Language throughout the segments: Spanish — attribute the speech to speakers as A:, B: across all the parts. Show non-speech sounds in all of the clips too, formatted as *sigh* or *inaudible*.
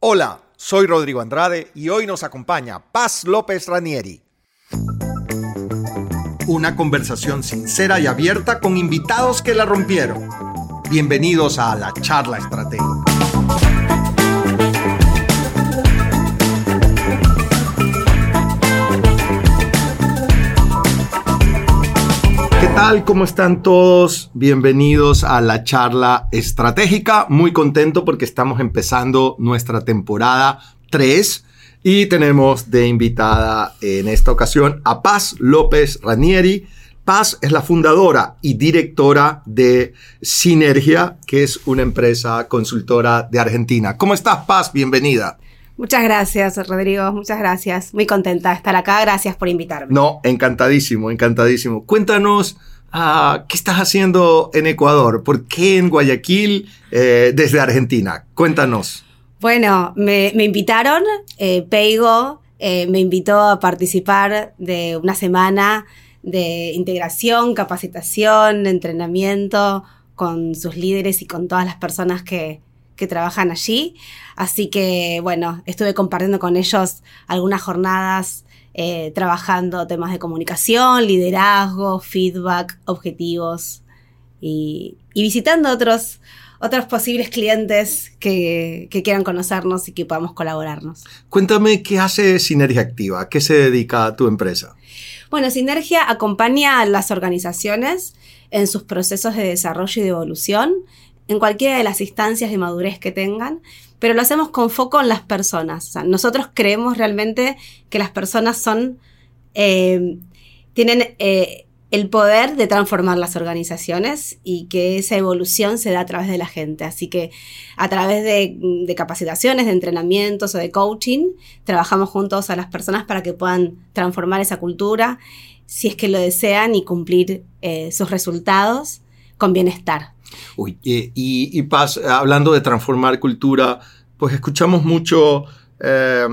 A: Hola, soy Rodrigo Andrade y hoy nos acompaña Paz López Ranieri. Una conversación sincera y abierta con invitados que la rompieron. Bienvenidos a la charla estratégica. Tal? ¿Cómo están todos? Bienvenidos a la charla estratégica. Muy contento porque estamos empezando nuestra temporada 3 y tenemos de invitada en esta ocasión a Paz López Ranieri. Paz es la fundadora y directora de Sinergia, que es una empresa consultora de Argentina. ¿Cómo estás, Paz? Bienvenida.
B: Muchas gracias, Rodrigo. Muchas gracias. Muy contenta de estar acá. Gracias por invitarme.
A: No, encantadísimo, encantadísimo. Cuéntanos uh, qué estás haciendo en Ecuador. ¿Por qué en Guayaquil eh, desde Argentina? Cuéntanos.
B: Bueno, me, invitaron, eh, Peigo eh, me invitó a participar de una semana de integración, capacitación, entrenamiento con sus líderes y con todas las personas que trabajan allí. Así que, bueno, estuve compartiendo con ellos algunas jornadas eh, trabajando temas de comunicación, liderazgo, feedback, objetivos y, y visitando otros, otros posibles clientes que, que, quieran conocernos y que podamos colaborarnos.
A: Cuéntame qué hace Sinergia Activa, ¿a qué se dedica tu empresa?
B: Bueno, Sinergia acompaña a las organizaciones en sus procesos de desarrollo y de evolución en cualquiera de las instancias de madurez que tengan, pero lo hacemos con foco en las personas. Nosotros creemos realmente que las personas son, eh, tienen eh, el poder de transformar las organizaciones y que esa evolución se da a través de la gente. Así que a través de, de capacitaciones, de entrenamientos o de coaching, trabajamos juntos a las personas para que puedan transformar esa cultura, si es que lo desean, y cumplir eh, sus resultados con bienestar.
A: Uy, y, y, Paz, hablando de transformar cultura, pues escuchamos mucho eh,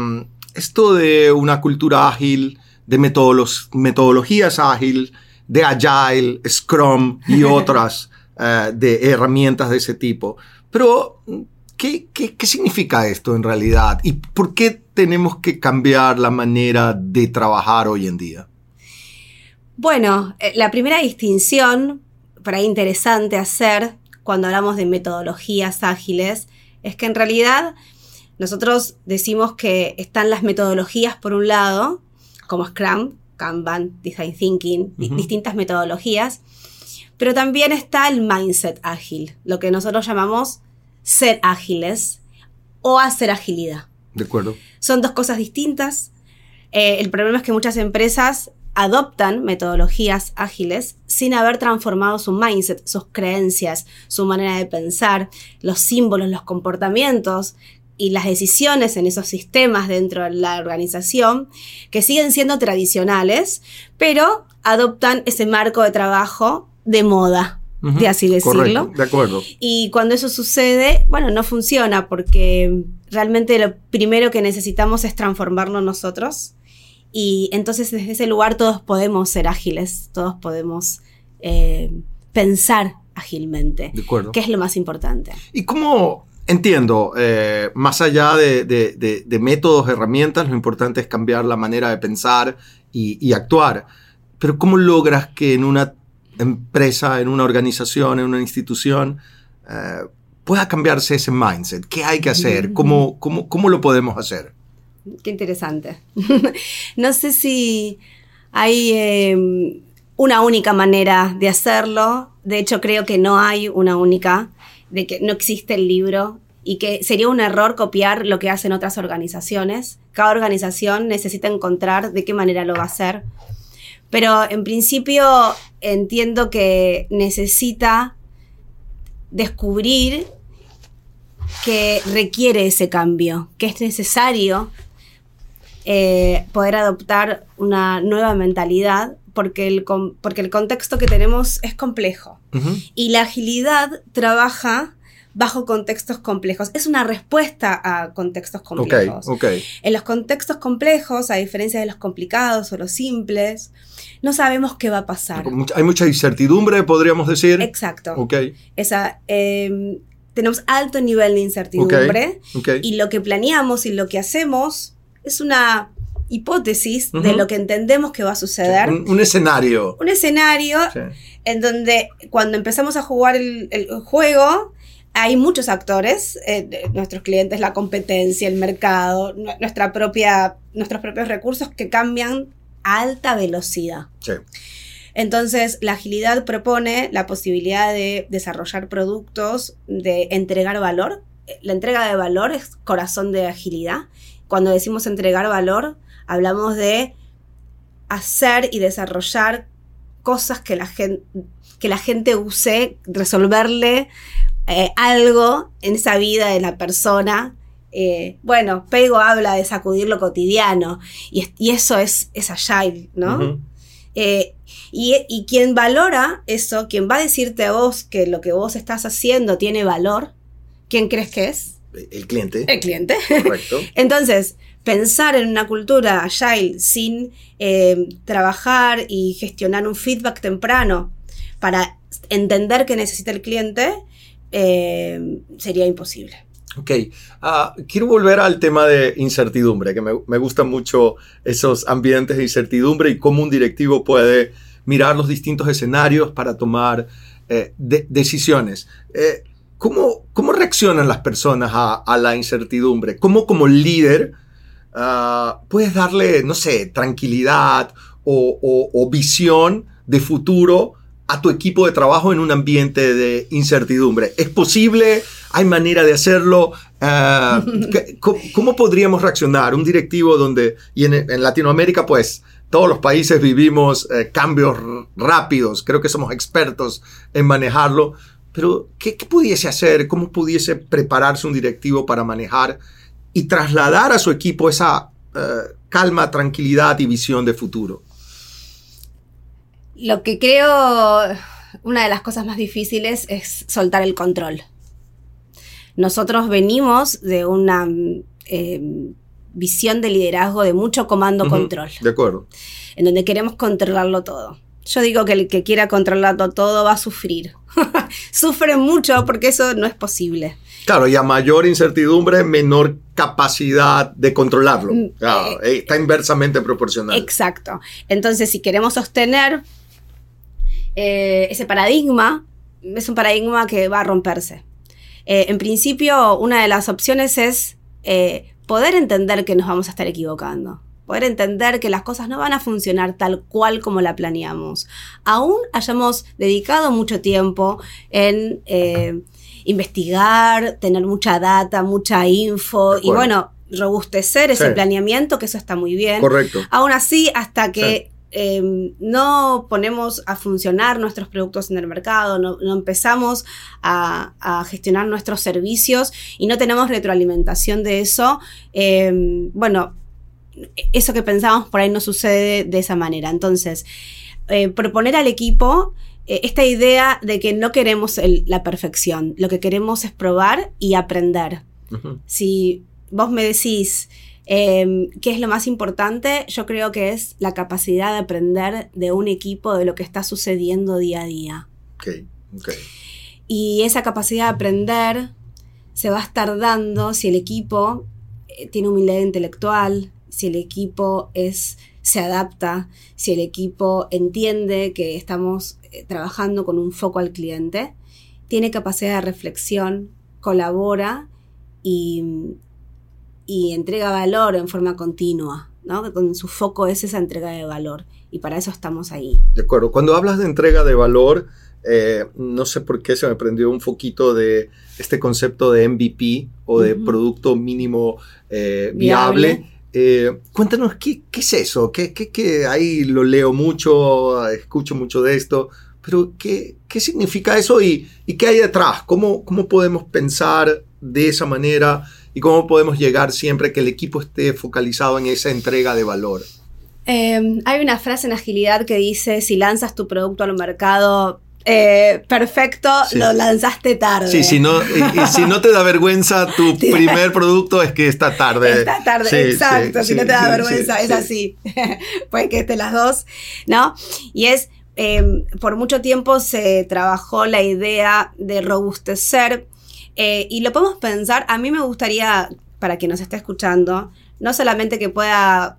A: esto de una cultura ágil, de metodolog metodologías ágil, de Agile, Scrum y *laughs* otras eh, de herramientas de ese tipo. Pero, ¿qué, ¿qué, qué significa esto en realidad? ¿Y por qué tenemos que cambiar la manera de trabajar hoy en día?
B: Bueno, eh, la primera distinción para interesante hacer cuando hablamos de metodologías ágiles es que en realidad nosotros decimos que están las metodologías por un lado, como Scrum, Kanban, Design Thinking, uh -huh. distintas metodologías, pero también está el mindset ágil, lo que nosotros llamamos ser ágiles o hacer agilidad.
A: De acuerdo.
B: Son dos cosas distintas. Eh, el problema es que muchas empresas adoptan metodologías ágiles sin haber transformado su mindset, sus creencias, su manera de pensar, los símbolos, los comportamientos y las decisiones en esos sistemas dentro de la organización que siguen siendo tradicionales, pero adoptan ese marco de trabajo de moda, uh -huh. de así decirlo.
A: Correcto, de acuerdo.
B: Y cuando eso sucede, bueno, no funciona porque realmente lo primero que necesitamos es transformarnos nosotros y entonces desde ese lugar todos podemos ser ágiles, todos podemos eh, pensar ágilmente.
A: De acuerdo.
B: Que es lo más importante.
A: ¿Y cómo, entiendo, eh, más allá de, de, de, de, métodos, herramientas, lo importante es cambiar la manera de pensar y, y actuar? Pero ¿cómo logras que en una empresa, en una organización, en una institución, eh, pueda cambiarse ese mindset? ¿Qué hay que hacer? ¿Cómo, cómo, cómo lo podemos hacer?
B: Qué interesante. *laughs* no sé si hay eh, una única manera de hacerlo. De hecho, creo que no hay una única, de que no existe el libro y que sería un error copiar lo que hacen otras organizaciones. Cada organización necesita encontrar de qué manera lo va a hacer. Pero en principio entiendo que necesita descubrir que requiere ese cambio, que es necesario eh, poder adoptar una nueva mentalidad porque el, porque el contexto que tenemos es complejo. Uh -huh. Y la agilidad trabaja bajo contextos complejos. Es una respuesta a contextos complejos.
A: Okay, okay.
B: En los contextos complejos, a diferencia de los complicados o los simples, no sabemos qué va a pasar.
A: Hay mucha incertidumbre, podríamos decir.
B: Exacto.
A: Okay.
B: Esa, eh, tenemos alto nivel de incertidumbre y lo que planeamos y lo que hacemos es una hipótesis de lo que entendemos que va a suceder.
A: Un, escenario.
B: Un escenario en donde cuando empezamos a jugar el, juego, hay muchos actores, eh, nuestros clientes, la competencia, el mercado, nuestra propia, nuestros propios recursos que cambian a alta velocidad. Entonces, la agilidad propone la posibilidad de desarrollar productos, de entregar valor. La entrega de valor es corazón de agilidad. Cuando decimos entregar valor, hablamos de hacer y desarrollar cosas que la gente, que la gente use, resolverle eh, algo en esa vida de la persona. Eh, bueno, Pego habla de sacudir lo cotidiano y, eso es, es agile, ¿no? Eh, y, quien valora eso, quien va a decirte a vos que lo que vos estás haciendo tiene valor, ¿quién crees que es?
A: El cliente.
B: El cliente. Correcto. *laughs* Entonces, pensar en una cultura agile sin eh, trabajar y gestionar un feedback temprano para entender qué necesita el cliente eh, sería imposible.
A: Ok, ah, quiero volver al tema de incertidumbre, que me, me, gustan mucho esos ambientes de incertidumbre y cómo un directivo puede mirar los distintos escenarios para tomar eh, decisiones. ¿Cómo, ¿cómo, reaccionan las personas a, a la incertidumbre? ¿Cómo como líder Ah, puedes darle, no sé, tranquilidad o, visión de futuro a tu equipo de trabajo en un ambiente de incertidumbre. ¿Es posible? ¿Hay manera de hacerlo? Ah, *laughs* ¿cómo, podríamos reaccionar? Un directivo donde, y en, Latinoamérica, pues, todos los países vivimos eh, cambios rápidos, creo que somos expertos en manejarlo, pero ¿qué, ¿qué, pudiese hacer? ¿Cómo pudiese prepararse un directivo para manejar y trasladar a su equipo esa eh, calma, tranquilidad y visión de futuro?
B: Lo que creo, una de las cosas más difíciles es soltar el control. Nosotros venimos de una eh, visión de liderazgo de mucho comando-control.
A: de acuerdo.
B: En donde queremos controlarlo todo. Yo digo que el que quiera controlarlo todo va a sufrir. *laughs* Sufre mucho porque eso no es posible.
A: Claro, y a mayor incertidumbre, menor capacidad de controlarlo. Mm, eh, eh, está inversamente proporcional.
B: Exacto. Entonces, si queremos sostener eh, ese paradigma, es un paradigma que va a romperse. en principio, una de las opciones es poder entender que nos vamos a estar equivocando poder entender que las cosas no van a funcionar tal cual como la planeamos. Aún hayamos dedicado mucho tiempo en investigar, tener mucha data, mucha info y bueno, robustecer ese planeamiento, que eso está muy bien.
A: Correcto.
B: Aún así, hasta que em, no ponemos a funcionar nuestros productos en el mercado, no, empezamos a, gestionar nuestros servicios y no tenemos retroalimentación de eso, em, bueno, eso que pensamos por ahí no sucede de esa manera. Entonces, eh, proponer al equipo eh, esta idea de que no queremos la perfección, lo que queremos es probar y aprender. Si vos me decís em, qué es lo más importante, yo creo que es la capacidad de aprender de un equipo de lo que está sucediendo día a día. Y esa capacidad de aprender se va a estar dando si el equipo eh, tiene humildad intelectual, si el equipo es se adapta, si el equipo entiende que estamos eh, trabajando con un foco al cliente, tiene capacidad de reflexión, colabora y, entrega valor en forma continua, ¿no? Con su foco es esa entrega de valor y para eso estamos ahí.
A: De acuerdo. Cuando hablas de entrega de valor, eh, no sé por qué se me prendió un foquito de este concepto de MVP o de producto mínimo eh, viable eh, cuéntanos, ¿qué, es eso? ¿Qué, ahí lo leo mucho, escucho mucho de esto, pero ¿qué, significa eso y, qué hay detrás? ¿Cómo, ¿Cómo podemos pensar de esa manera y cómo podemos llegar siempre que el equipo esté focalizado en esa entrega de valor?
B: Eh, hay una frase en agilidad que dice, si lanzas tu producto al mercado, eh, perfecto, lo lanzaste tarde.
A: Sí, si no, y, si no te da vergüenza tu *laughs* primer producto es que está tarde.
B: Está tarde, exacto. si no te da vergüenza, es así. *laughs* Puede que esté las dos, ¿no? Y es, em, por mucho tiempo se trabajó la idea de robustecer Eh, y lo podemos pensar, a mí me gustaría, para quien nos esté escuchando, no solamente que pueda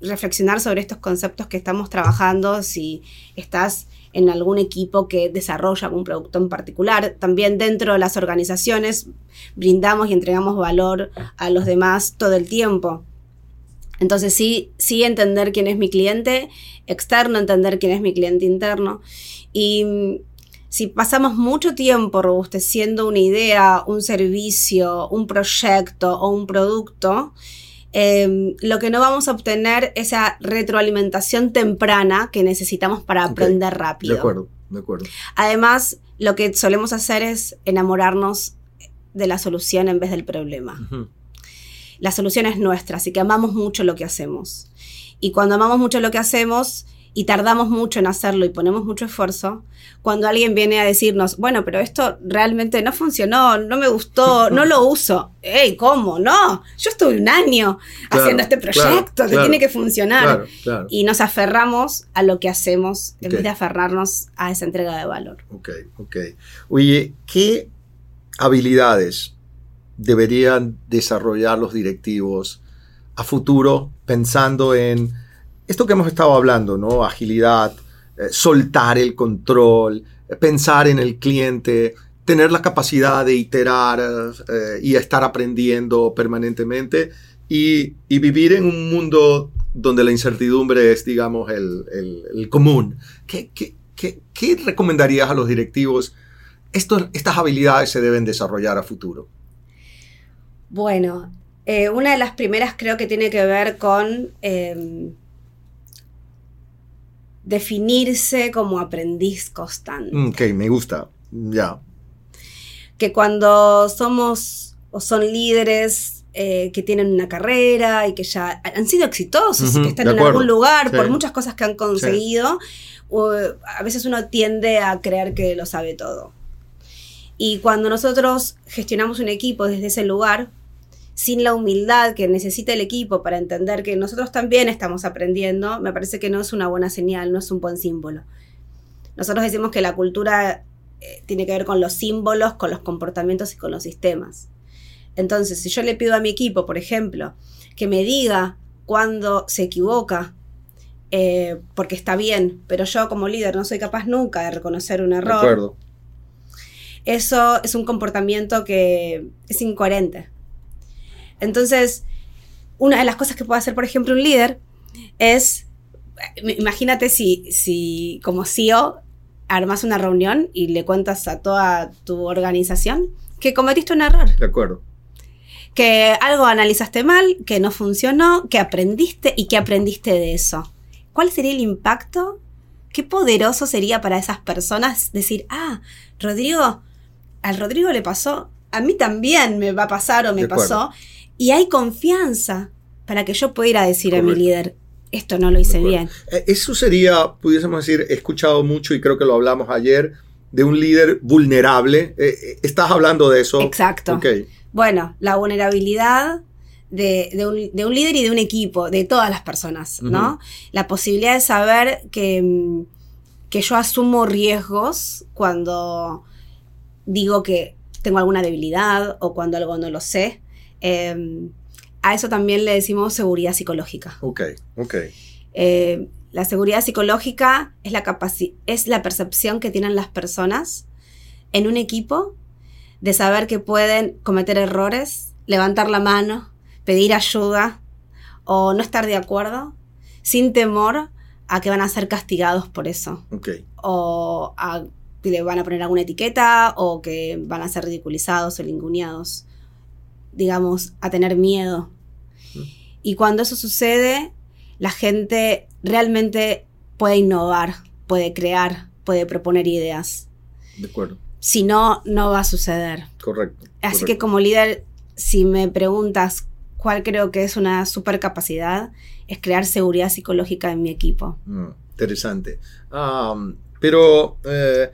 B: reflexionar sobre estos conceptos que estamos trabajando, si estás en algún equipo que desarrolla algún producto en particular. También dentro de las organizaciones brindamos y entregamos valor a los demás todo el tiempo. Entonces sí, sí entender quién es mi cliente externo, entender quién es mi cliente interno. Y mm, si pasamos mucho tiempo robusteciendo una idea, un servicio, un proyecto o un producto, Em, lo que no vamos a obtener es esa retroalimentación temprana que necesitamos para aprender rápido.
A: De acuerdo, de acuerdo.
B: Además, lo que solemos hacer es enamorarnos de la solución en vez del problema. La solución es nuestra, así que amamos mucho lo que hacemos. Y cuando amamos mucho lo que hacemos, y tardamos mucho en hacerlo y ponemos mucho esfuerzo, cuando alguien viene a decirnos, bueno, pero esto realmente no funcionó, no me gustó, no lo uso. ¡Ey, cómo! No, yo estuve un año haciendo este proyecto que tiene que funcionar. Y nos aferramos a lo que hacemos en vez de aferrarnos a esa entrega de valor.
A: Ok, ok. Oye, ¿qué habilidades deberían desarrollar los directivos a futuro pensando en esto que hemos estado hablando, ¿no? Agilidad, eh, soltar el control, eh, pensar en el cliente, tener la capacidad de iterar eh, y estar aprendiendo permanentemente y, vivir en un mundo donde la incertidumbre es, digamos, el, común. ¿Qué, recomendarías a los directivos? estas habilidades se deben desarrollar a futuro.
B: Bueno, una de las primeras creo que tiene que ver con definirse como aprendiz constante.
A: Mm, ok, me gusta, ya.
B: Que cuando somos o son líderes eh, que tienen una carrera y que ya han sido exitosos y que están en algún lugar por muchas cosas que han conseguido, a veces uno tiende a creer que lo sabe todo. Y cuando nosotros gestionamos un equipo desde ese lugar, sin la humildad que necesita el equipo para entender que nosotros también estamos aprendiendo, me parece que no es una buena señal, no es un buen símbolo. Nosotros decimos que la cultura eh, tiene que ver con los símbolos, con los comportamientos y con los sistemas. Entonces, si yo le pido a mi equipo, por ejemplo, que me diga cuando se equivoca, eh, porque está bien, pero yo como líder no soy capaz nunca de reconocer un error. Eso es un comportamiento que es incoherente. Entonces, una de las cosas que puede hacer, por ejemplo, un líder es, imagínate si, si como CEO armas una reunión y le cuentas a toda tu organización que cometiste un error.
A: De acuerdo.
B: Que algo analizaste mal, que no funcionó, que aprendiste y que aprendiste de eso. ¿Cuál sería el impacto? Qué poderoso sería para esas personas decir, ah, Rodrigo, al Rodrigo le pasó, a mí también me va a pasar o me pasó y hay confianza para que yo pueda decir a mi líder, esto no lo hice bien.
A: Eh, eso sería, pudiésemos decir, he escuchado mucho y creo que lo hablamos ayer, de un líder vulnerable. Eh, eh, ¿Estás hablando de eso?
B: Exacto. Bueno, la vulnerabilidad de, un, líder y de un equipo, de todas las personas, ¿no? La posibilidad de saber que, mm, que yo asumo riesgos cuando digo que tengo alguna debilidad o cuando algo no lo sé. Em, a eso también le decimos seguridad psicológica.
A: Ok, ok.
B: Eh, la seguridad psicológica es la, es la percepción que tienen las personas en un equipo de saber que pueden cometer errores, levantar la mano, pedir ayuda o no estar de acuerdo sin temor a que van a ser castigados por eso.
A: Okay.
B: O a que le van a poner alguna etiqueta o que van a ser ridiculizados o linguneados digamos, a tener miedo. Y cuando eso sucede, la gente realmente puede innovar, puede crear, puede proponer ideas.
A: De acuerdo.
B: Si no, no va a suceder.
A: Correcto.
B: Así que como líder, si me preguntas cuál creo que es una super capacidad, es crear seguridad psicológica en mi equipo.
A: Mm, interesante. pero eh,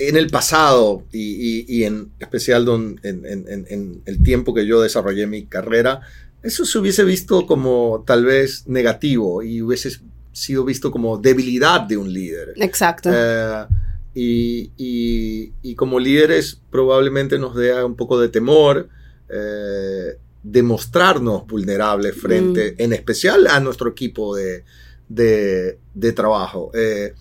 A: en el pasado y, en especial en, el tiempo que yo desarrollé mi carrera, eso se hubiese visto como tal vez negativo y hubiese sido visto como debilidad de un líder.
B: Exacto.
A: Eh, y, y, y, como líderes probablemente nos dé un poco de temor eh, demostrarnos vulnerables frente, mm. en especial a nuestro equipo de, de, de trabajo. Eh,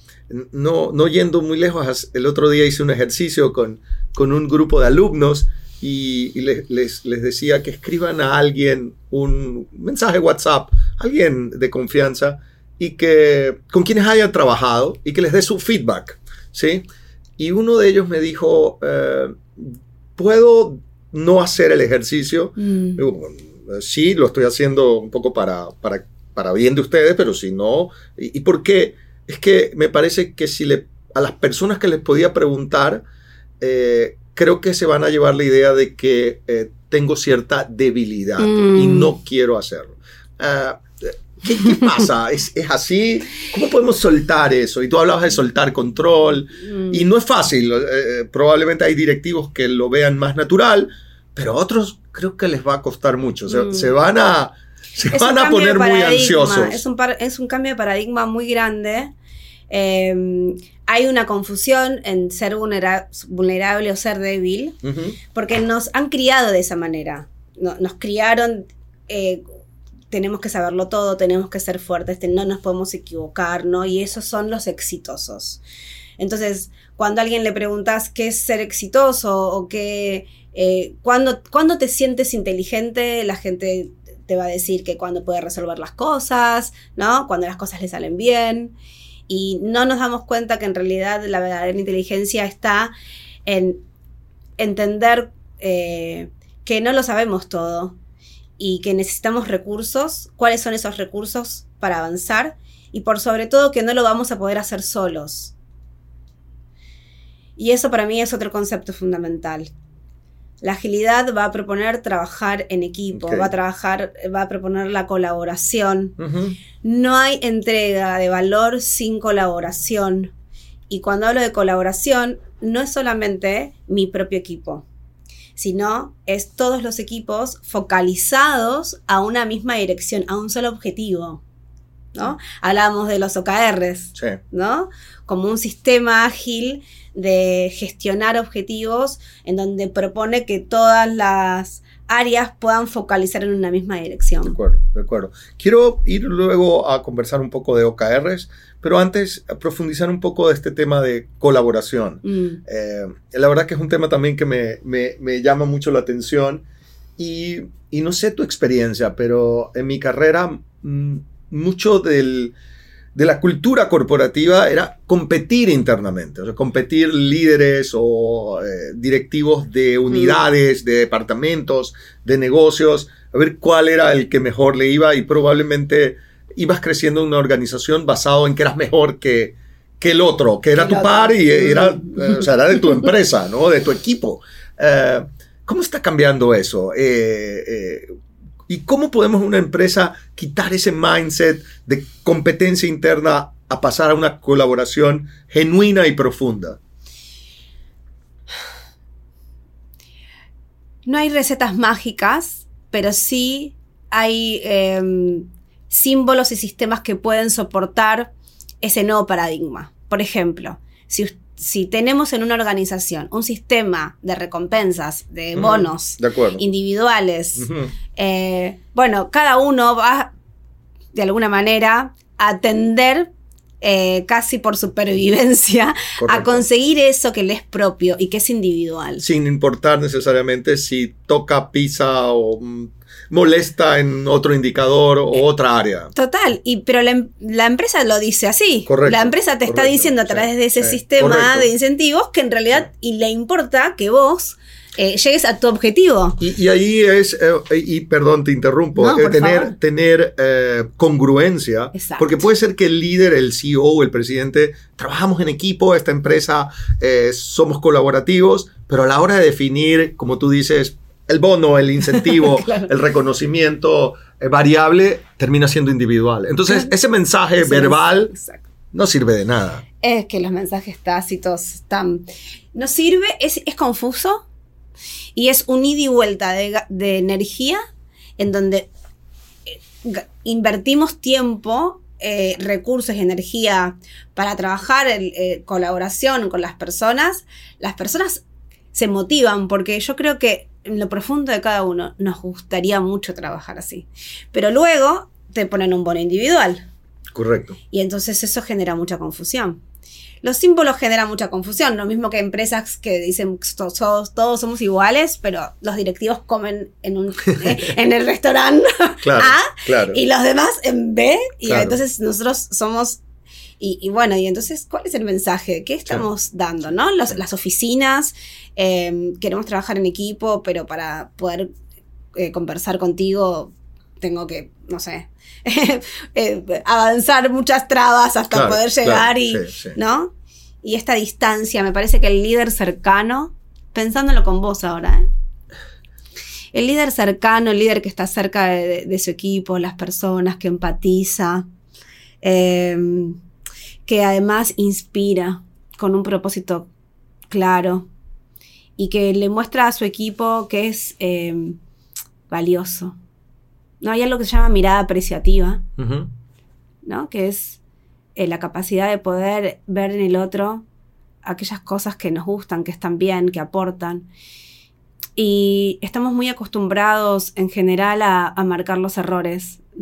A: no, no yendo muy lejos, el otro día hice un ejercicio con, con un grupo de alumnos y, les, les, les, decía que escriban a alguien un mensaje WhatsApp, alguien de confianza, y que con quienes hayan trabajado y que les dé su feedback, ¿sí? Y uno de ellos me dijo, eh, ¿puedo no hacer el ejercicio? Mm. sí, lo estoy haciendo un poco para, para, para bien de ustedes, pero si no, ¿y, y por qué? Es que me parece que si le, a las personas que les podía preguntar, eh, creo que se van a llevar la idea de que eh, tengo cierta debilidad y
B: Mm.
A: no quiero hacerlo. Ah, ¿qué, qué pasa? *laughs* ¿Es, ¿Es así? ¿Cómo podemos soltar eso? Y tú hablabas de soltar control.
B: Mm.
A: Y no es fácil. eh, probablemente hay directivos que lo vean más natural, pero a otros creo que les va a costar mucho. Se,
B: Mm.
A: se van a, se
B: Es
A: van a poner muy ansiosos.
B: Es un, par- es un cambio de paradigma muy grande. Eh, hay una confusión en ser vulnera- vulnerable o ser débil, porque nos han criado de esa manera. No- nos criaron, eh, tenemos que saberlo todo, tenemos que ser fuertes, te- no nos podemos equivocar, ¿no? Y esos son los exitosos. Entonces, cuando a alguien le preguntas qué es ser exitoso o qué, eh, ¿cuándo, cuándo te sientes inteligente, la gente te va a decir que cuando puede resolver las cosas, ¿no? Cuando las cosas le salen bien. Y no nos damos cuenta que en realidad la verdadera inteligencia está en entender eh, que no lo sabemos todo y que necesitamos recursos, cuáles son esos recursos para avanzar y por sobre todo que no lo vamos a poder hacer solos. Y eso para mí es otro concepto fundamental. La agilidad va a proponer trabajar en equipo, va a trabajar, va a proponer la colaboración. No hay entrega de valor sin colaboración. Y cuando hablo de colaboración, no es solamente mi propio equipo, sino es todos los equipos focalizados a una misma dirección, a un solo objetivo. ¿no? Hablábamos de los OKRs,
A: Sí.
B: ¿no? Como un sistema ágil de gestionar objetivos en donde propone que todas las áreas puedan focalizar en una misma
A: De
B: dirección.
A: acuerdo, de acuerdo. Quiero ir luego a conversar un poco de OKRs, pero antes profundizar un poco de este tema de colaboración.
B: Mm.
A: Eh, la verdad que es un tema también que me, me- me llama mucho la atención y, y no sé tu experiencia, pero en mi carrera mm, mucho del, de la cultura corporativa era competir internamente, o sea, competir líderes o eh, directivos de unidades, de departamentos, de negocios, a ver cuál era el que mejor le iba y probablemente ibas creciendo en una organización basado en que eras mejor que, que el otro, que era tu par y era, eh, o sea, era de tu empresa, ¿no? De tu equipo. Eh, ¿Cómo está cambiando eso? Eh, ¿Y cómo podemos una empresa quitar ese mindset de competencia interna a pasar a una colaboración genuina y profunda?
B: No hay recetas mágicas, pero sí hay em, símbolos y sistemas que pueden soportar ese nuevo paradigma. Por ejemplo, si, si tenemos en una organización un sistema de recompensas, de bonos
A: De
B: individuales, eh, bueno, cada uno va de alguna manera a atender eh, casi por supervivencia a conseguir eso que le es propio y que es individual.
A: Sin importar necesariamente si toca pizza o mm, molesta en otro indicador o otra área.
B: Total, y, pero la, em- la empresa lo dice así.
A: Correcto,
B: la empresa te está diciendo a
A: sí,
B: través de ese
A: sí,
B: sistema
A: correcto.
B: de incentivos que en realidad y le importa que vos eh, llegues a tu objetivo.
A: Y, y ahí es, eh, y perdón, te interrumpo,
B: No,
A: eh, tener,
B: favor.
A: tener eh, congruencia,
B: Exacto.
A: porque puede ser que el líder, el CEO, el presidente, trabajamos en equipo, esta empresa eh, somos colaborativos, pero a la hora de definir, como tú dices, el bono, el incentivo, *laughs*
B: Claro.
A: el reconocimiento eh, variable, termina siendo individual. Entonces, ese mensaje verbal no sirve de nada.
B: Es que los mensajes tácitos están. No sirve, es, es confuso y es un ida y vuelta de, de energía en donde eh, invertimos tiempo eh, recursos y energía para trabajar en eh, colaboración con las personas, las personas se motivan porque yo creo que en lo profundo de cada uno nos gustaría mucho trabajar así. Pero luego te ponen un bono individual.
A: Correcto.
B: Y entonces eso genera mucha confusión. Los símbolos generan mucha confusión, lo mismo que empresas que dicen todos, todos somos iguales, pero los directivos comen en, un, *laughs* en el restaurante A y los demás en B, y entonces nosotros somos y, bueno, y entonces, ¿cuál es el mensaje? ¿Qué estamos dando? ¿no? las oficinas, em, queremos trabajar en equipo, pero para poder eh, conversar contigo tengo que, no sé, *laughs* eh, avanzar muchas trabas hasta poder llegar y, ¿no? Y esta distancia, me parece que el líder cercano, pensándolo con vos ahora, ¿eh? el líder cercano, el líder que está cerca de, su equipo, las personas, que empatiza, em, que además inspira con un propósito claro y que le muestra a su equipo que es em, valioso, ¿no? Hay algo que se llama mirada apreciativa, ¿no? Que es eh, la capacidad de poder ver en el otro aquellas cosas que nos gustan, que están bien, que aportan. Y estamos muy acostumbrados en general a, marcar los errores. Eh,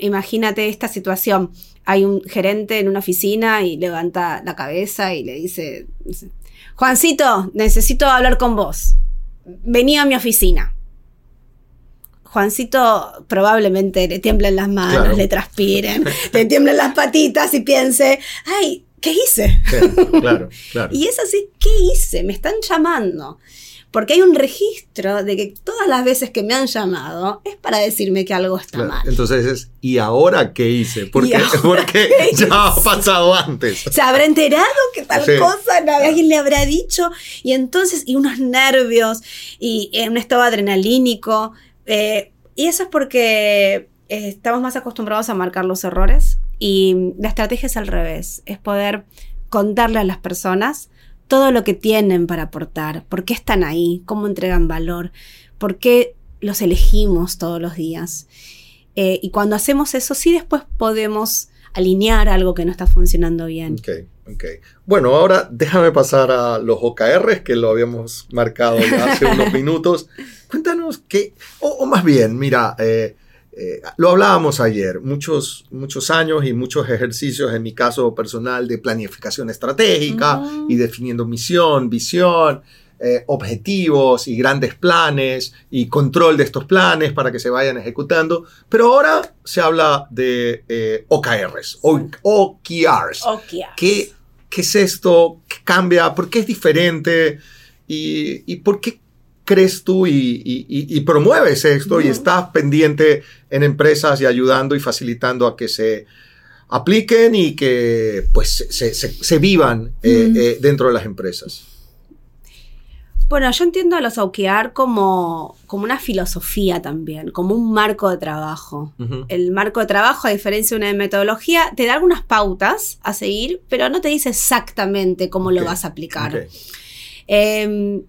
B: imagínate esta situación. Hay un gerente en una oficina y levanta la cabeza y le dice, Juancito, necesito hablar con vos. Vení a mi oficina. Juancito probablemente le tiemblen las manos, le transpiren, *laughs* le tiemblen las patitas y piense, ay, ¿qué hice? claro, claro. *laughs* y es así, ¿qué hice? Me están llamando. Porque hay un registro de que todas las veces que me han llamado es para decirme que algo está mal.
A: Entonces es, ¿y ahora qué hice? Porque, porque *laughs* *laughs* ya ha pasado antes.
B: Se habrá enterado que tal cosa, alguien le habrá dicho. Y entonces, y unos nervios, y un estado adrenalínico. Eh, y eso es porque eh, estamos más acostumbrados a marcar los errores y la estrategia es al revés, es poder contarle a las personas todo lo que tienen para aportar, por qué están ahí, cómo entregan valor, por qué los elegimos todos los días. Eh, y cuando hacemos eso, sí después podemos alinear algo que no está funcionando bien.
A: Okay, okay. Bueno, ahora déjame pasar a los OKRs que lo habíamos marcado hace unos *laughs* minutos. Cuéntanos qué, o, más bien, mira, eh, eh, lo hablábamos ayer, muchos, muchos años y muchos ejercicios, en mi caso personal, de planificación estratégica mm. y definiendo misión, visión, eh, objetivos y grandes planes y control de estos planes para que se vayan ejecutando. Pero ahora se habla de OKRs, OKRs. ¿Qué, ¿Qué es esto? ¿Qué cambia? ¿Por qué es diferente? ¿Y, y por qué crees tú y, promueves esto y estás pendiente en empresas y ayudando y facilitando a que se apliquen y que pues se, vivan eh, eh, dentro de las empresas?
B: Bueno, yo entiendo a los OKR como, como una filosofía también, como un marco de trabajo. El marco de trabajo, a diferencia de una metodología, te da algunas pautas a seguir, pero no te dice exactamente cómo lo vas a aplicar. Em,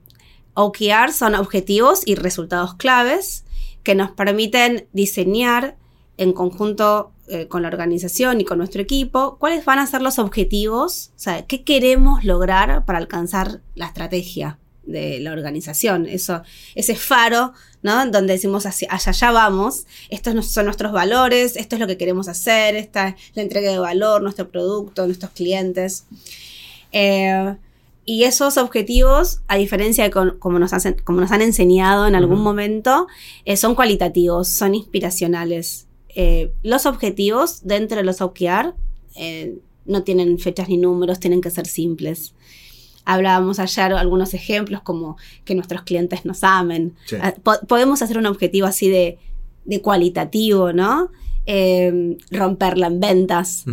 B: OKR son objetivos y resultados claves que nos permiten diseñar en conjunto eh, con la organización y con nuestro equipo cuáles van a ser los objetivos, o sea, qué queremos lograr para alcanzar la estrategia de la organización. Eso, ese faro, ¿no? Donde decimos hacia allá vamos, estos son nuestros valores, esto es lo que queremos hacer, esta es la entrega de valor, nuestro producto, nuestros clientes. Eh, y esos objetivos, a diferencia de como, nos como nos han enseñado en algún momento, eh, son cualitativos, son inspiracionales. Eh, los objetivos dentro de los OKR eh, no tienen fechas ni números, tienen que ser simples. Hablábamos ayer algunos ejemplos como que nuestros clientes nos amen. Ah, podemos hacer un objetivo así de, cualitativo, ¿no? romperla en ventas.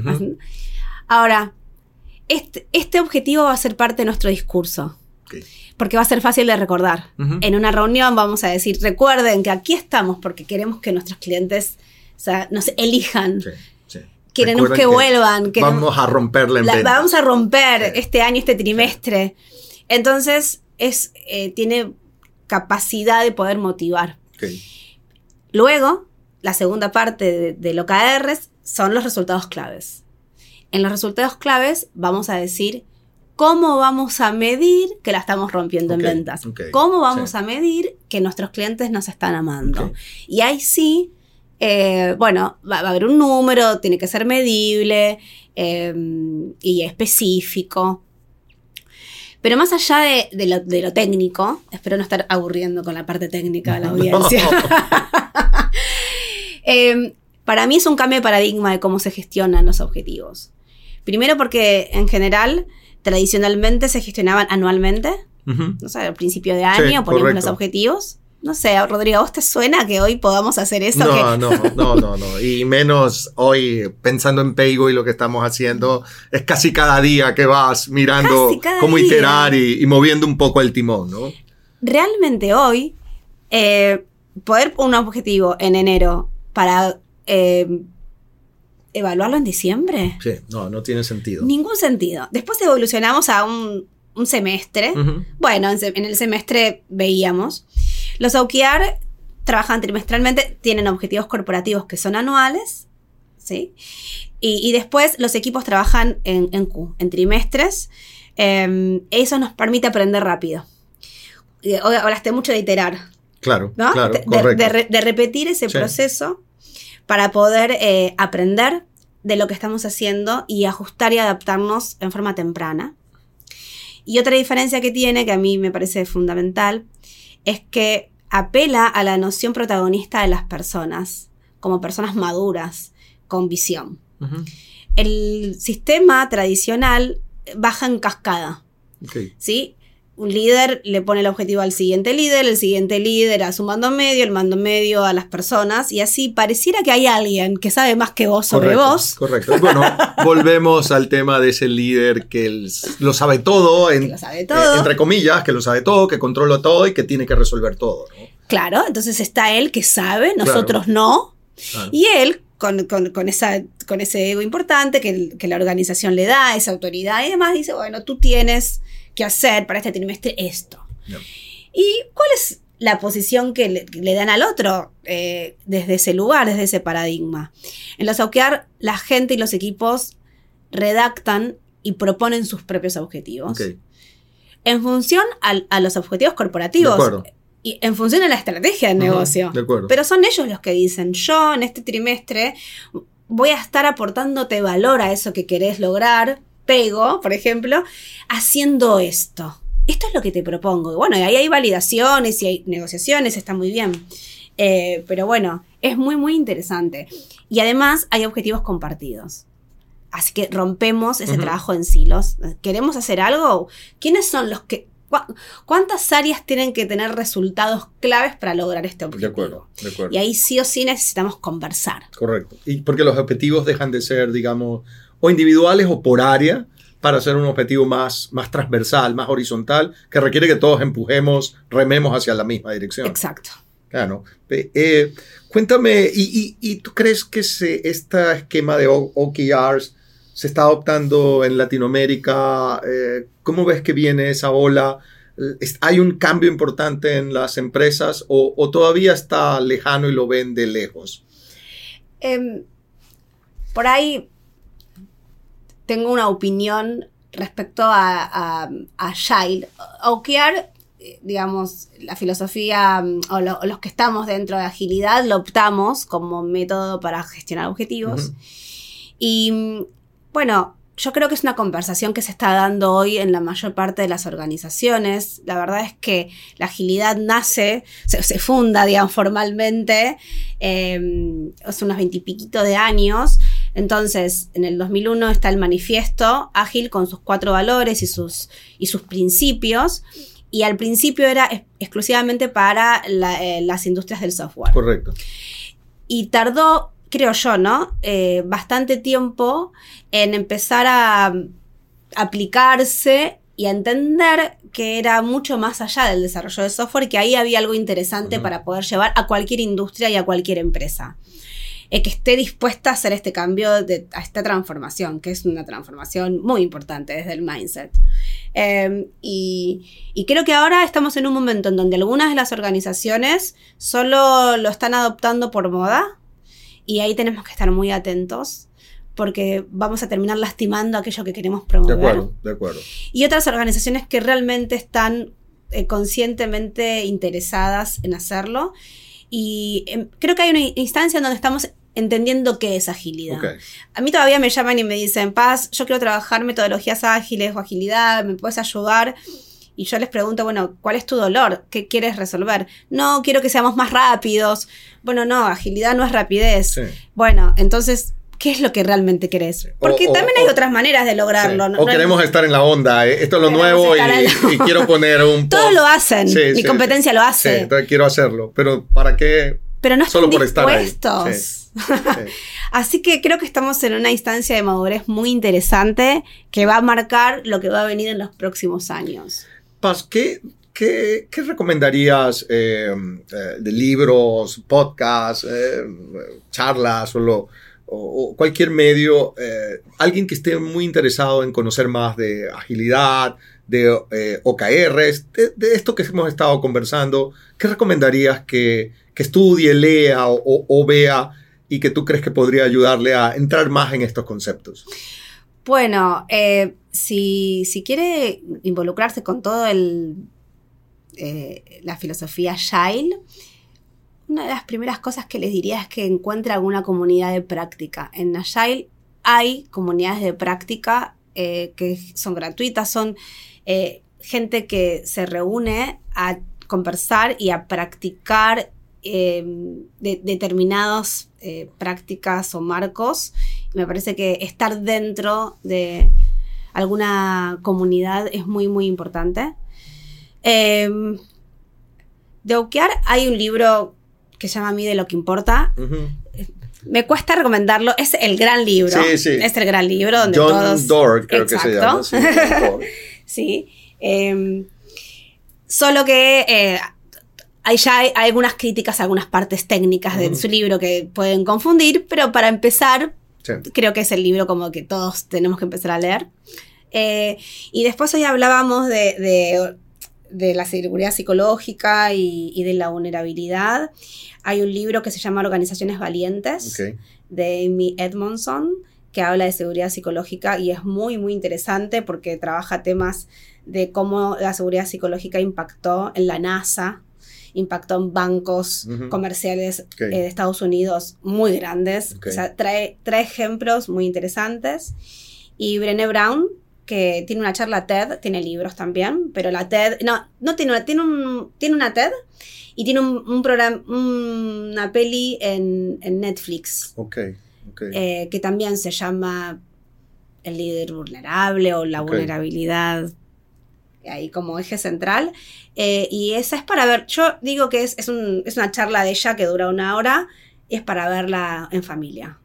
B: Ahora, este, este, objetivo va a ser parte de nuestro discurso. Porque va a ser fácil de recordar. En una reunión vamos a decir, recuerden que aquí estamos porque queremos que nuestros clientes nos elijan. Queremos que, vuelvan.
A: vamos a romperla en
B: la, Vamos a romper este año, este trimestre. Entonces, es, eh, tiene capacidad de poder motivar. Luego, la segunda parte de, del OKRs son los resultados claves. En los resultados claves vamos a decir cómo vamos a medir que la estamos rompiendo en ventas. Cómo vamos
A: sí.
B: a medir que nuestros clientes nos están amando. Y ahí sí, eh, bueno, va, va a haber un número, tiene que ser medible eh, y específico. Pero más allá de, de lo, de lo técnico, espero no estar aburriendo con la parte técnica de la *laughs* audiencia. *laughs* Eh, para mí es un cambio de paradigma de cómo se gestionan los objetivos. Primero porque en general, tradicionalmente se gestionaban anualmente, no sé, al principio de año
A: Sí,
B: poníamos
A: correcto.
B: los objetivos. No sé, Rodrigo, ¿a vos te suena que hoy podamos hacer eso?
A: No,
B: Que-
A: no, *laughs* no, no, no. Y menos hoy, pensando en Peigo y lo que estamos haciendo, es casi cada día que vas mirando cómo
B: día.
A: iterar y, y moviendo un poco el timón, ¿no?
B: realmente hoy, eh, poder un objetivo en enero para eh, evaluarlo en diciembre,
A: Sí, no, no tiene sentido.
B: ningún sentido. Después evolucionamos a un, un semestre. Bueno, en, el semestre veíamos. Los OKR trabajan trimestralmente, tienen objetivos corporativos que son anuales, ¿sí? Y, y después los equipos trabajan en, en Q, en trimestres. Eh, eso nos permite aprender rápido. Eh, hoy hablaste mucho de iterar,
A: Claro,
B: ¿no?
A: claro,
B: de,
A: correcto.
B: de re- de repetir ese
A: Sí.
B: proceso para poder eh, aprender de lo que estamos haciendo y ajustar y adaptarnos en forma temprana. Y otra diferencia que tiene, que a mí me parece fundamental, es que apela a la noción protagonista de las personas, como personas maduras, con visión. El sistema tradicional baja en cascada. ¿sí? Un líder le pone el objetivo al siguiente líder, el siguiente líder a su mando medio, el mando medio a las personas, y así pareciera que hay alguien que sabe más que vos sobre
A: Correcto,
B: vos,
A: Correcto. Bueno, *laughs* volvemos al tema de ese líder que el- lo sabe todo, en-
B: lo sabe todo.
A: eh, entre comillas, que lo sabe todo, que controla todo y que tiene que resolver todo. ¿no?
B: Claro, entonces está él que sabe, nosotros no,
A: Claro.
B: y él con, con- con esa, con ese ego importante que, la organización le da, esa autoridad y demás, dice, bueno, tú tienes que hacer para este trimestre esto. ¿Y cuál es la posición que le, dan al otro eh, desde ese lugar, desde ese paradigma? En los OKR, la gente y los equipos redactan y proponen sus propios objetivos en función al- a los objetivos
A: de
B: corporativos
A: acuerdo.
B: Y en función a la estrategia del negocio.
A: De acuerdo.
B: Pero son ellos los que dicen, yo en este trimestre voy a estar aportándote valor a eso que querés lograr, pego, por ejemplo, haciendo esto. Esto es lo que te propongo. Y bueno, y ahí hay validaciones y hay negociaciones, está muy bien. Eh, pero bueno, es muy, muy interesante. Y además hay objetivos compartidos. Así que rompemos ese trabajo en silos. ¿Queremos hacer algo? ¿Quiénes son los que... ¿Cuántas áreas tienen que tener resultados claves para lograr este
A: de
B: objetivo?
A: acuerdo, de acuerdo.
B: Y ahí sí o sí necesitamos conversar.
A: Correcto. Y porque los objetivos dejan de ser, digamos, o individuales o por área para ser un objetivo más, más transversal, más horizontal, que requiere que todos empujemos, rememos hacia la misma dirección.
B: Exacto.
A: Claro. Eh, eh, cuéntame, ¿y, y, y tú crees que se, este esquema de OKRs se está adoptando en Latinoamérica? Eh, ¿Cómo ves que viene esa ola? ¿Es- ¿Hay un cambio importante en las empresas o, o todavía está lejano y lo ven de lejos?
B: Em, por ahí tengo una opinión respecto a, a, a digamos, la filosofía mm, o, lo- o los que estamos dentro de agilidad lo optamos como método para gestionar objetivos. Y mm, bueno, yo creo que es una conversación que se está dando hoy en la mayor parte de las organizaciones. La verdad es que la agilidad nace, se, se funda, digamos, formalmente, eh, hace unos veintipiquito de años. Entonces, en el 2001 está el manifiesto ágil con sus cuatro valores y sus, y sus principios. Y al principio era ex- exclusivamente para la- eh, las industrias del software
A: Correcto.
B: y tardó, creo yo, ¿no? Eh, bastante tiempo en empezar a mm, aplicarse y a entender que era mucho más allá del desarrollo de software, que ahí había algo interesante para poder llevar a cualquier industria y a cualquier empresa. Eh, que esté dispuesta a hacer este cambio, de, a esta transformación, que es una transformación muy importante desde el mindset. Eh, y, y creo que ahora estamos en un momento en donde algunas de las organizaciones solo lo están adoptando por moda Y ahí tenemos que estar muy atentos porque vamos a terminar lastimando aquello que queremos
A: De
B: promover.
A: acuerdo, de acuerdo.
B: Y otras organizaciones que realmente están eh, conscientemente interesadas en hacerlo. Y em, creo que hay una instancia en donde estamos entendiendo qué es agilidad. A mí todavía me llaman y me dicen, Paz, yo quiero trabajar metodologías ágiles o agilidad, ¿me puedes ayudar? Y yo les pregunto, bueno, ¿cuál es tu dolor? ¿Qué quieres resolver? No, quiero que seamos más rápidos. Bueno, no, agilidad no es rapidez.
A: Sí.
B: Bueno, entonces, ¿qué es lo que realmente querés? Porque
A: O- o-
B: también hay
A: o-
B: otras maneras de lograrlo.
A: O
B: No-
A: queremos estar en la onda, eh, esto es lo nuevo y, quiero poner un *laughs*
B: Todos
A: post.
B: lo hacen.
A: Sí,
B: Mi
A: sí,
B: competencia lo
A: Sí,
B: hace.
A: entonces quiero hacerlo, pero ¿para qué?
B: pero no
A: solo por estar ahí. *laughs*
B: Así que creo que estamos en una instancia de madurez muy interesante que va a marcar lo que va a venir en los próximos años.
A: Paz, ¿qué, qué, qué recomendarías eh, eh, de libros, podcasts, eh, charlas o, lo- o- cualquier medio? alguien que esté muy interesado en conocer más de agilidad, de OKRs, de, esto que hemos estado conversando, ¿qué recomendarías que, que estudie, lea o, o- vea y que tú crees que podría ayudarle a entrar más en estos conceptos?
B: Bueno, si, quiere involucrarse con todo eh, la filosofía Agile, una de las primeras cosas que les diría es que encuentre alguna comunidad de práctica. En Agile hay comunidades de práctica eh, que son gratuitas, son eh, gente que se reúne a conversar y a practicar de- determinadas prácticas o marcos. Me parece que estar dentro de alguna comunidad es muy, muy importante. Eh, de Okear hay un libro que se llama A mí de lo que importa. Me cuesta recomendarlo, es el gran libro.
A: Sí, sí.
B: Es el gran libro donde
A: John
B: todos...
A: Doerr, creo que se llama. Sí. *laughs*
B: Sí. eh, solo que eh, hay ya hay, algunas críticas algunas partes técnicas de su libro que pueden confundir, pero para empezar,
A: Sí.
B: creo que es el libro como que todos tenemos que empezar a leer. Eh, y después hoy hablábamos de, de- de la seguridad psicológica y, y de la vulnerabilidad. Hay un libro que se llama Organizaciones Valientes de Amy Edmondson, que habla de seguridad psicológica y es muy, muy interesante porque trabaja temas de cómo la seguridad psicológica impactó en la NASA, impactó en bancos comerciales eh, de Estados Unidos muy grandes. O sea, trae, trae ejemplos muy interesantes. Y Brené Brown, que tiene una charla TED, tiene libros también, pero la TED, no, no tiene una, tiene, un, tiene una TED y tiene un, un programa, una peli en, en Netflix
A: Ok. ok.
B: eh, que también se llama el líder vulnerable o la vulnerabilidad ahí como eje central. Eh, y esa es para ver, yo digo que es, es, un- es una charla de ella que dura una hora y es para verla en familia.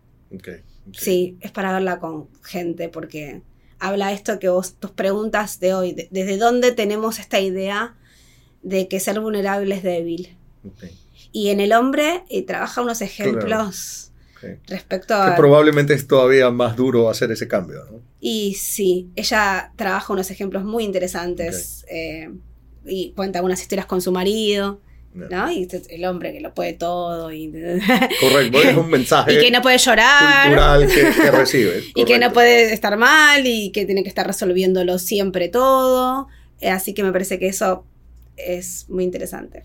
B: Sí, es para verla con gente porque habla esto que vos, tus preguntas de hoy, de- desde dónde tenemos esta idea de que ser vulnerable es débil. Y en el hombre eh, trabaja unos ejemplos respecto
A: Que
B: a...
A: probablemente es todavía más duro hacer ese cambio, ¿no?
B: Y sí, ella trabaja unos ejemplos muy interesantes eh, y cuenta algunas historias con su marido,
A: No.
B: ¿no? Y este- el hombre que lo puede todo y, *laughs*
A: Correcto, es un mensaje
B: y que no puede llorar
A: cultural que, que recibe. *laughs*
B: y que no puede estar mal y que tiene que estar resolviéndolo siempre todo. Eh, así que me parece que eso es muy interesante.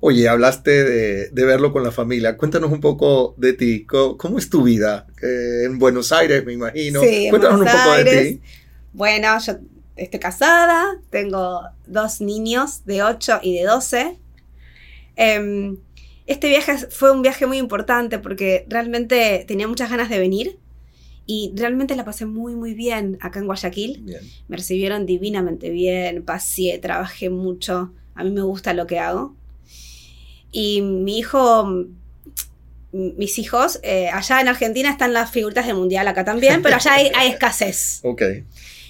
A: Oye, hablaste de, de verlo con la familia. Cuéntanos un poco de ti. ¿Cómo, cómo es tu vida? Eh, en Buenos Aires, me imagino.
B: Sí, en
A: Cuéntanos
B: Buenos
A: un poco de
B: Aires.
A: ti.
B: Bueno, yo estoy casada, tengo dos niños de 8 y de 12. Em, este viaje fue un viaje muy importante porque realmente tenía muchas ganas de venir y realmente la pasé muy, muy bien acá en Guayaquil.
A: Bien.
B: Me recibieron divinamente bien, pasé, trabajé mucho. A mí me gusta lo que hago. Y mi hijo, mis hijos, eh, allá en Argentina están las figuritas del mundial, acá también, pero allá hay, *laughs* hay escasez.
A: Ok.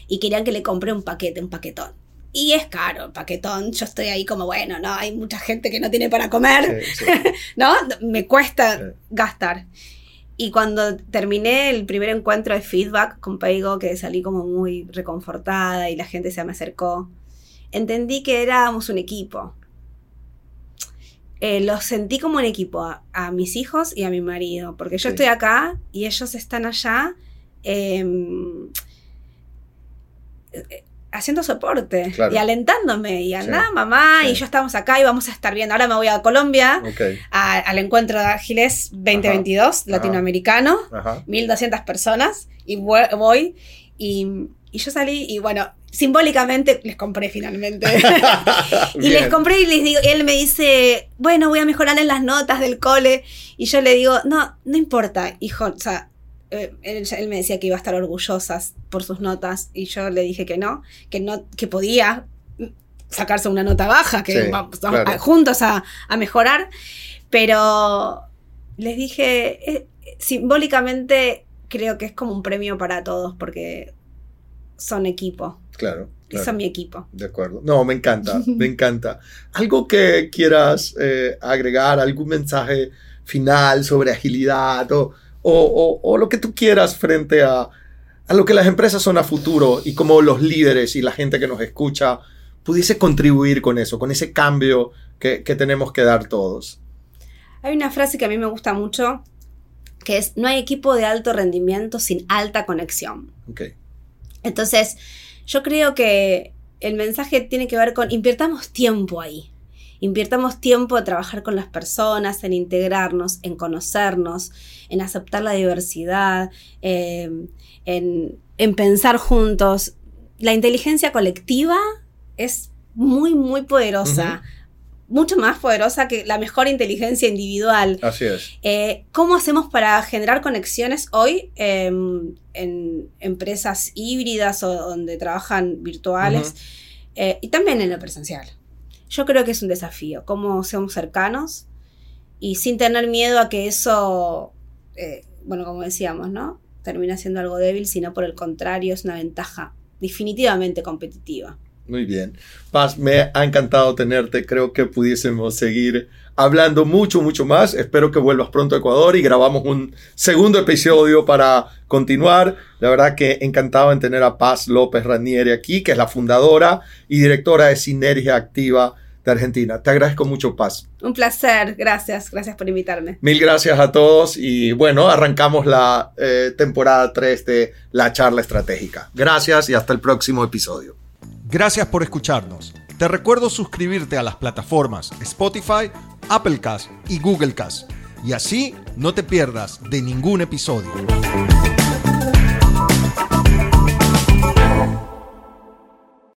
B: Y querían que le compre un paquete, un paquetón. Y es caro el paquetón. Yo estoy ahí como, bueno, no, hay mucha gente que no tiene para comer.
A: Sí, sí. *laughs*
B: ¿no? Me cuesta
A: Sí.
B: gastar. Y cuando terminé el primer encuentro de feedback con Peigo, que salí como muy reconfortada y la gente se me acercó, entendí que éramos un equipo. Eh, los sentí como un equipo, a, a mis hijos y a mi marido, porque yo
A: Sí.
B: estoy acá y ellos están allá em, eh, haciendo soporte
A: Claro.
B: y alentándome y
A: Sí.
B: andá mamá
A: Sí.
B: y yo estamos acá y vamos a estar viendo. Ahora me voy a Colombia a- al encuentro de Ágiles 2022
A: Ajá.
B: latinoamericano,
A: Ajá.
B: 1200 personas y voy y, y yo salí y bueno, simbólicamente les compré finalmente. *laughs* *laughs* Y les compré y les digo, y él me dice, bueno, voy a mejorar en las notas del cole. Y yo le digo, no, no importa, hijo. O sea, eh, él, él me decía que iba a estar orgullosa por sus notas. Y yo le dije que no, que no, que podía sacarse una nota baja, que
A: Sí,
B: vamos
A: claro.
B: a- juntos a, a mejorar. Pero les dije, eh, simbólicamente creo que es como un premio para todos, porque son equipo.
A: Claro.
B: Y
A: claro.
B: son mi equipo.
A: De acuerdo. No, me encanta, *laughs* me encanta. ¿Algo que quieras eh, agregar, algún mensaje final sobre agilidad o, o- o- o lo que tú quieras frente a, a lo que las empresas son a futuro y cómo los líderes y la gente que nos escucha pudiese contribuir con eso, con ese cambio que, que tenemos que dar todos?
B: Hay una frase que a mí me gusta mucho, que es, no hay equipo de alto rendimiento sin alta conexión.
A: Ok,
B: Entonces, yo creo que el mensaje tiene que ver con invirtamos tiempo ahí. Invirtamos tiempo a trabajar con las personas, en integrarnos, en conocernos, en aceptar la diversidad, en, en pensar juntos. La inteligencia colectiva es muy, muy poderosa. Mucho más poderosa que la mejor inteligencia individual.
A: así es.
B: Eh, ¿Cómo hacemos para generar conexiones hoy eh, en empresas híbridas o donde trabajan virtuales eh, y también en lo presencial? Yo creo que es un desafío, cómo somos cercanos y sin tener miedo a que eso, eh, bueno, como decíamos, ¿no? Termina siendo algo débil, sino por el contrario es una ventaja definitivamente competitiva.
A: Muy bien. Paz, me ha encantado tenerte. Creo que pudiésemos seguir hablando mucho, mucho más. Espero que vuelvas pronto a Ecuador y grabamos un segundo episodio para continuar. La verdad que encantado en tener a Paz López Ranieri aquí, que es la fundadora y directora de Sinergia Activa de Argentina. Te agradezco mucho, Paz.
B: Un placer, gracias, gracias por invitarme.
A: Mil gracias a todos y bueno, arrancamos la eh, temporada 3 de la charla estratégica. Gracias y hasta el próximo episodio.
C: Gracias por escucharnos. Te recuerdo suscribirte a las plataformas Spotify, Applecast y Googlecast. Y así no te pierdas de ningún episodio.